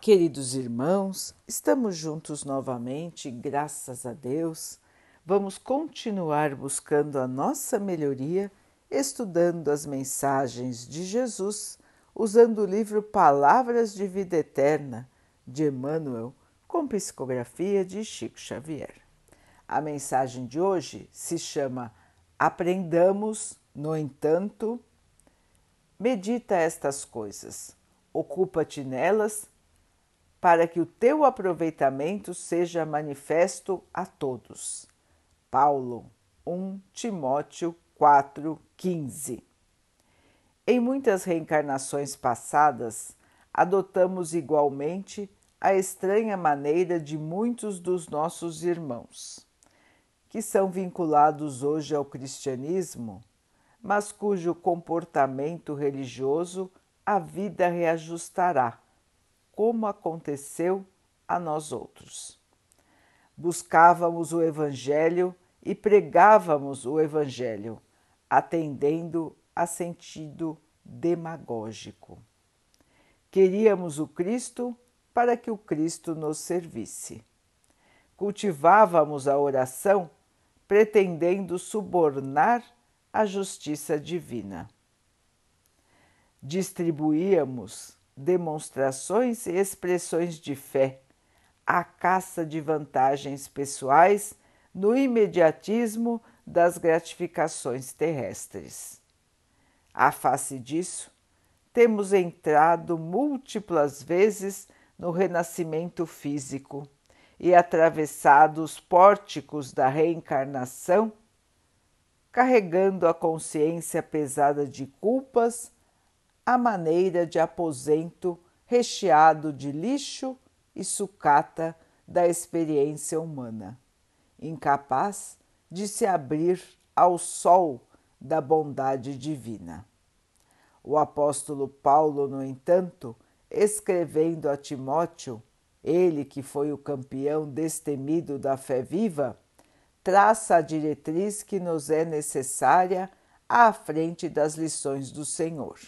Queridos irmãos, estamos juntos novamente, graças a Deus. Vamos continuar buscando a nossa melhoria, estudando as mensagens de Jesus, usando o livro Palavras de Vida Eterna de Emmanuel, com psicografia de Chico Xavier. A mensagem de hoje se chama Aprendamos, no entanto, medita estas coisas, ocupa-te nelas para que o teu aproveitamento seja manifesto a todos. Paulo 1 Timóteo 4,15 Em muitas reencarnações passadas, adotamos igualmente a estranha maneira de muitos dos nossos irmãos, que são vinculados hoje ao cristianismo, mas cujo comportamento religioso a vida reajustará como aconteceu a nós outros. Buscávamos o Evangelho e pregávamos o Evangelho, atendendo a sentido demagógico. Queríamos o Cristo para que o Cristo nos servisse. Cultivávamos a oração pretendendo subornar a justiça divina. Distribuíamos demonstrações e expressões de fé, a caça de vantagens pessoais no imediatismo das gratificações terrestres. À face disso, temos entrado múltiplas vezes no renascimento físico e atravessado os pórticos da reencarnação, carregando a consciência pesada de culpas à maneira de aposento recheado de lixo e sucata da experiência humana, incapaz de se abrir ao sol da bondade divina. O apóstolo Paulo, no entanto, escrevendo a Timóteo, ele que foi o campeão destemido da fé viva, traça a diretriz que nos é necessária à frente das lições do Senhor.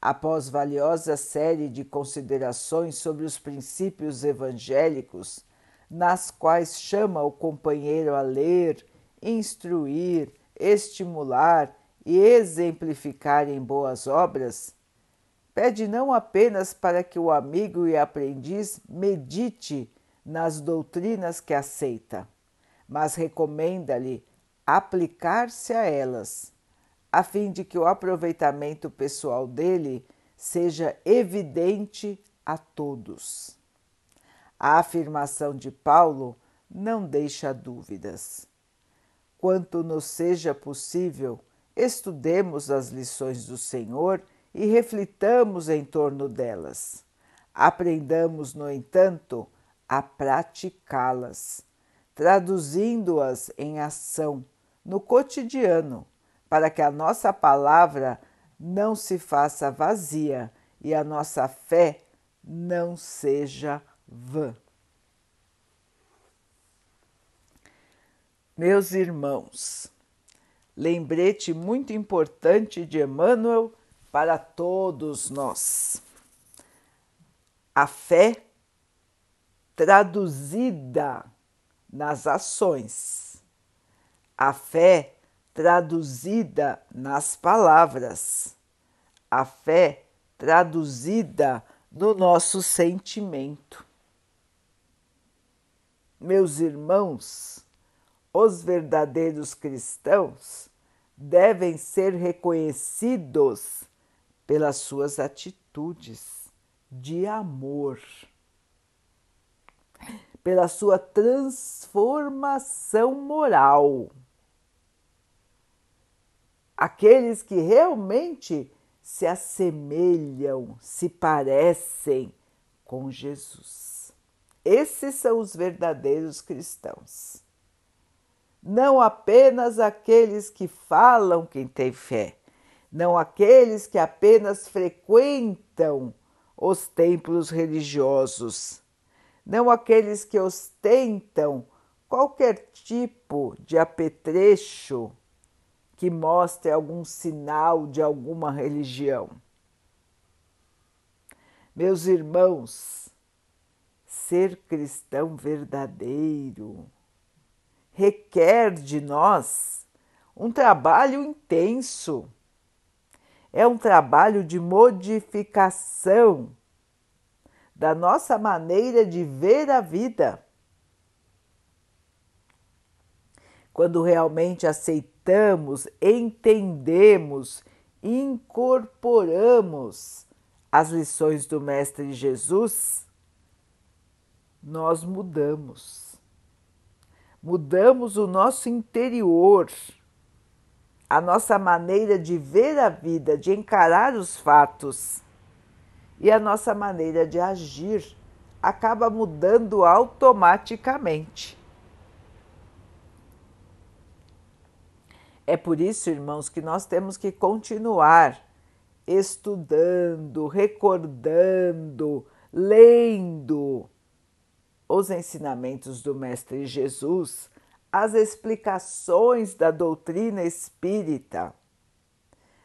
Após valiosa série de considerações sobre os princípios evangélicos, nas quais chama o companheiro a ler, instruir, estimular e exemplificar em boas obras, pede não apenas para que o amigo e aprendiz medite nas doutrinas que aceita, mas recomenda-lhe aplicar-se a elas a fim de que o aproveitamento pessoal dele seja evidente a todos. A afirmação de Paulo não deixa dúvidas. Quanto nos seja possível, estudemos as lições do Senhor e reflitamos em torno delas. Aprendamos, no entanto, a praticá-las, traduzindo-as em ação no cotidiano para que a nossa palavra não se faça vazia e a nossa fé não seja vã. Meus irmãos, lembrete muito importante de Emmanuel para todos nós. A fé traduzida nas ações. A fé traduzida nas palavras, a fé traduzida no nosso sentimento. Meus irmãos, os verdadeiros cristãos devem ser reconhecidos pelas suas atitudes de amor, pela sua transformação moral aqueles que realmente se assemelham, se parecem com Jesus. Esses são os verdadeiros cristãos. Não apenas aqueles que falam quem tem fé, não aqueles que apenas frequentam os templos religiosos, não aqueles que ostentam qualquer tipo de apetrecho que mostre algum sinal de alguma religião. Meus irmãos, ser cristão verdadeiro requer de nós um trabalho intenso. É um trabalho de modificação da nossa maneira de ver a vida. Quando realmente aceitamos, entendemos, incorporamos as lições do Mestre Jesus, nós mudamos. Mudamos o nosso interior, a nossa maneira de ver a vida, de encarar os fatos e a nossa maneira de agir acaba mudando automaticamente. É por isso, irmãos, que nós temos que continuar estudando, recordando, lendo os ensinamentos do Mestre Jesus, as explicações da doutrina espírita,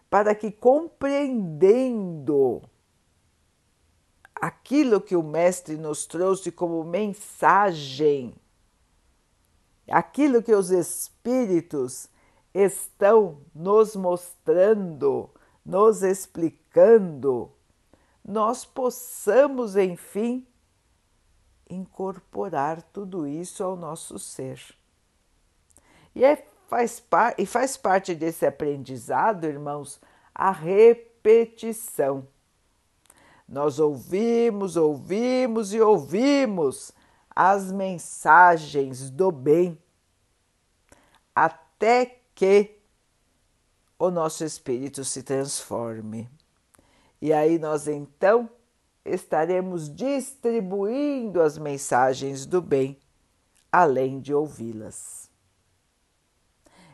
para que compreendendo aquilo que o Mestre nos trouxe como mensagem, aquilo que os Espíritos estão nos mostrando, nos explicando, nós possamos, enfim, incorporar tudo isso ao nosso ser. E, é, faz, par, e faz parte desse aprendizado, irmãos, a repetição. Nós ouvimos, ouvimos e ouvimos as mensagens do bem, até que o nosso espírito se transforme. E aí nós então estaremos distribuindo as mensagens do bem, além de ouvi-las.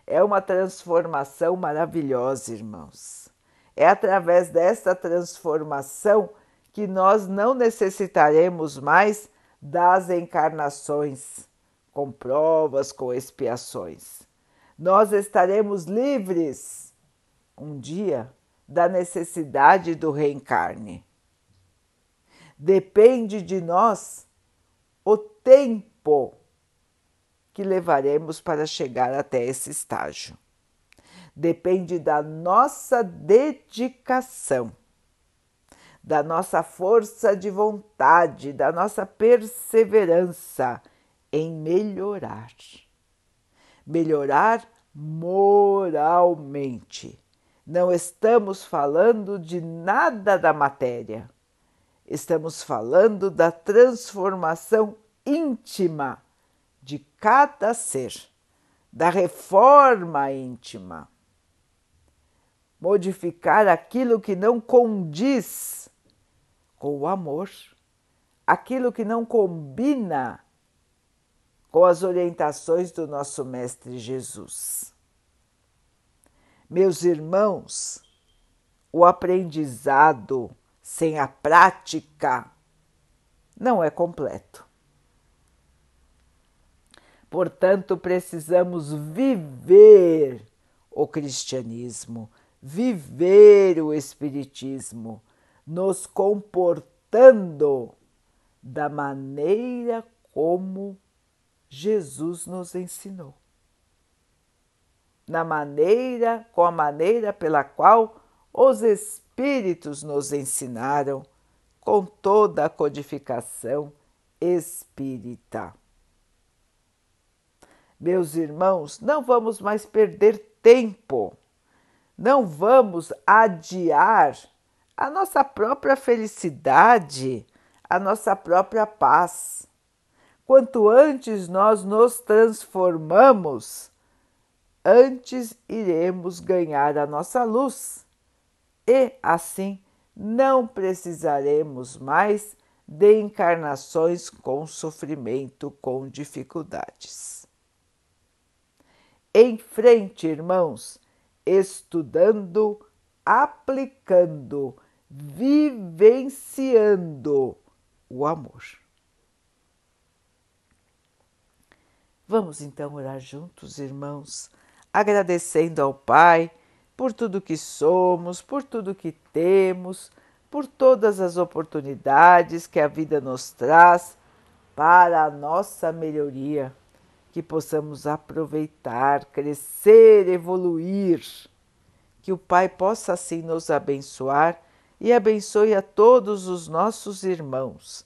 É uma transformação maravilhosa, irmãos. É através desta transformação que nós não necessitaremos mais das encarnações, com provas, com expiações. Nós estaremos livres um dia da necessidade do reencarne. Depende de nós o tempo que levaremos para chegar até esse estágio. Depende da nossa dedicação da nossa força de vontade, da nossa perseverança em melhorar. Melhorar moralmente. Não estamos falando de nada da matéria. Estamos falando da transformação íntima de cada ser, da reforma íntima. Modificar aquilo que não condiz com o amor, aquilo que não combina com as orientações do nosso Mestre Jesus. Meus irmãos, o aprendizado sem a prática não é completo. Portanto, precisamos viver o cristianismo, viver o Espiritismo, nos comportando da maneira como Jesus nos ensinou. Na maneira, com a maneira pela qual os Espíritos nos ensinaram, com toda a codificação espírita. Meus irmãos, não vamos mais perder tempo, não vamos adiar a nossa própria felicidade, a nossa própria paz. Quanto antes nós nos transformamos, antes iremos ganhar a nossa luz e assim não precisaremos mais de encarnações com sofrimento, com dificuldades. Em frente, irmãos, estudando, aplicando vivenciando o amor. Vamos então orar juntos, irmãos, agradecendo ao Pai por tudo que somos, por tudo que temos, por todas as oportunidades que a vida nos traz para a nossa melhoria, que possamos aproveitar, crescer, evoluir, que o Pai possa assim nos abençoar e abençoe a todos os nossos irmãos,